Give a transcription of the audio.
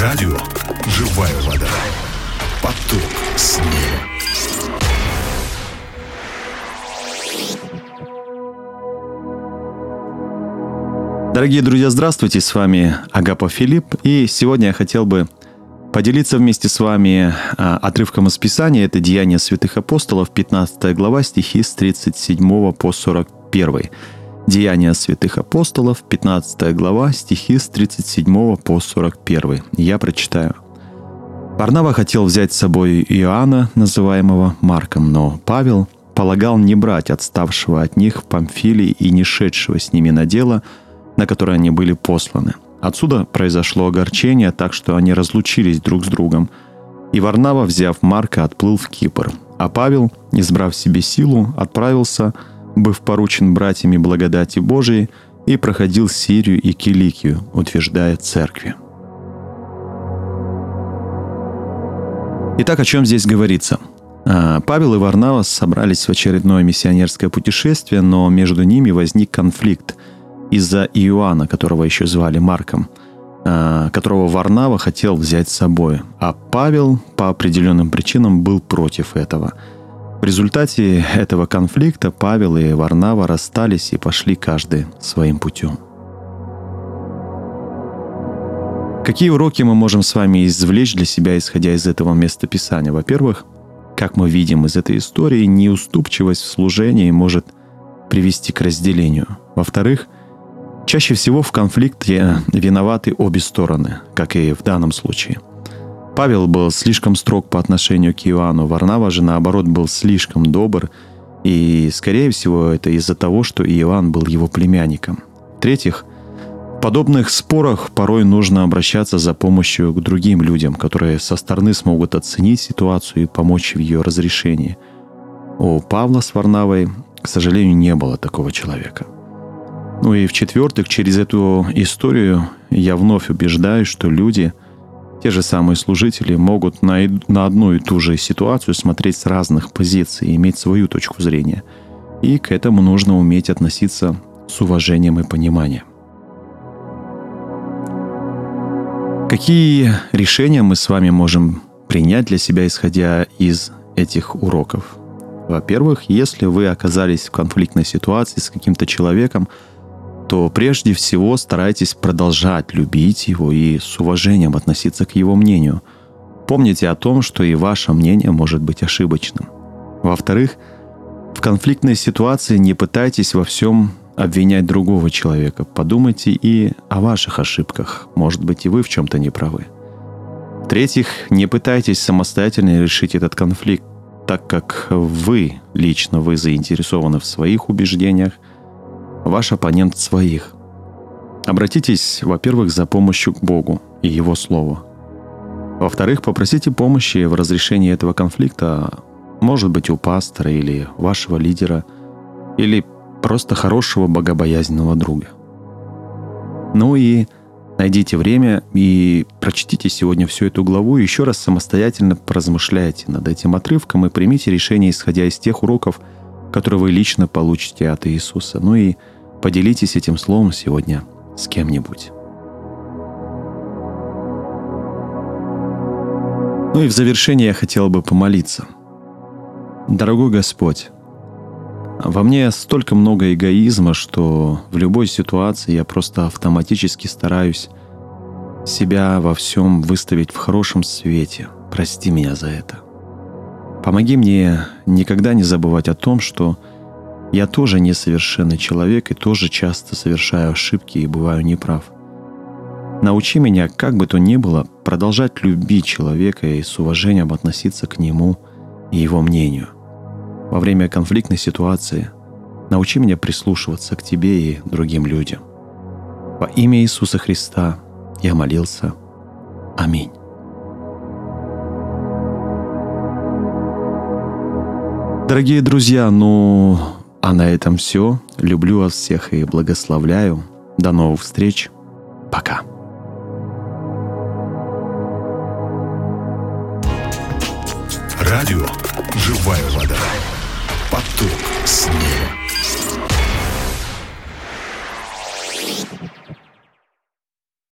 Радио «Живая вода». Поток снега. Дорогие друзья, здравствуйте, с вами Агапа Филипп, и сегодня я хотел бы поделиться вместе с вами а, отрывком из Писания, это Деяния святых апостолов, 15 глава, стихи с 37 по 41. Деяния святых апостолов, 15 глава, стихи с 37 по 41. Я прочитаю. Варнава хотел взять с собой Иоанна, называемого Марком, но Павел полагал не брать отставшего от них в Памфилии и не шедшего с ними на дело, на которое они были посланы. Отсюда произошло огорчение, так что они разлучились друг с другом. И Варнава, взяв Марка, отплыл в Кипр. А Павел, избрав себе силу, отправился быв поручен братьями благодати Божией, и проходил Сирию и Киликию, утверждая церкви. Итак, о чем здесь говорится? А, Павел и Варнава собрались в очередное миссионерское путешествие, но между ними возник конфликт из-за Иоанна, которого еще звали Марком, а, которого Варнава хотел взять с собой, а Павел по определенным причинам был против этого – в результате этого конфликта Павел и Варнава расстались и пошли каждый своим путем. Какие уроки мы можем с вами извлечь для себя, исходя из этого местописания? Во-первых, как мы видим из этой истории, неуступчивость в служении может привести к разделению. Во-вторых, чаще всего в конфликте виноваты обе стороны, как и в данном случае – Павел был слишком строг по отношению к Иоанну, Варнава же, наоборот, был слишком добр, и, скорее всего, это из-за того, что Иоанн был его племянником. В-третьих, в подобных спорах порой нужно обращаться за помощью к другим людям, которые со стороны смогут оценить ситуацию и помочь в ее разрешении. У Павла с Варнавой, к сожалению, не было такого человека. Ну и в-четвертых, через эту историю я вновь убеждаюсь, что люди – те же самые служители могут на, на одну и ту же ситуацию смотреть с разных позиций и иметь свою точку зрения. И к этому нужно уметь относиться с уважением и пониманием. Какие решения мы с вами можем принять для себя, исходя из этих уроков? Во-первых, если вы оказались в конфликтной ситуации с каким-то человеком, то прежде всего старайтесь продолжать любить его и с уважением относиться к его мнению. Помните о том, что и ваше мнение может быть ошибочным. Во-вторых, в конфликтной ситуации не пытайтесь во всем обвинять другого человека. Подумайте и о ваших ошибках. Может быть, и вы в чем-то не правы. В-третьих, не пытайтесь самостоятельно решить этот конфликт, так как вы, лично вы заинтересованы в своих убеждениях – ваш оппонент своих. Обратитесь, во-первых, за помощью к Богу и Его Слову. Во-вторых, попросите помощи в разрешении этого конфликта, может быть, у пастора или вашего лидера, или просто хорошего богобоязненного друга. Ну и найдите время и прочтите сегодня всю эту главу еще раз самостоятельно поразмышляйте над этим отрывком и примите решение, исходя из тех уроков, которые вы лично получите от Иисуса. Ну и Поделитесь этим словом сегодня с кем-нибудь. Ну и в завершение я хотел бы помолиться. Дорогой Господь, во мне столько много эгоизма, что в любой ситуации я просто автоматически стараюсь себя во всем выставить в хорошем свете. Прости меня за это. Помоги мне никогда не забывать о том, что я тоже несовершенный человек и тоже часто совершаю ошибки и бываю неправ. Научи меня, как бы то ни было, продолжать любить человека и с уважением относиться к нему и его мнению. Во время конфликтной ситуации научи меня прислушиваться к тебе и другим людям. Во имя Иисуса Христа я молился. Аминь. Дорогие друзья, ну, а на этом все. Люблю вас всех и благословляю. До новых встреч. Пока. Радио «Живая вода». Поток снега.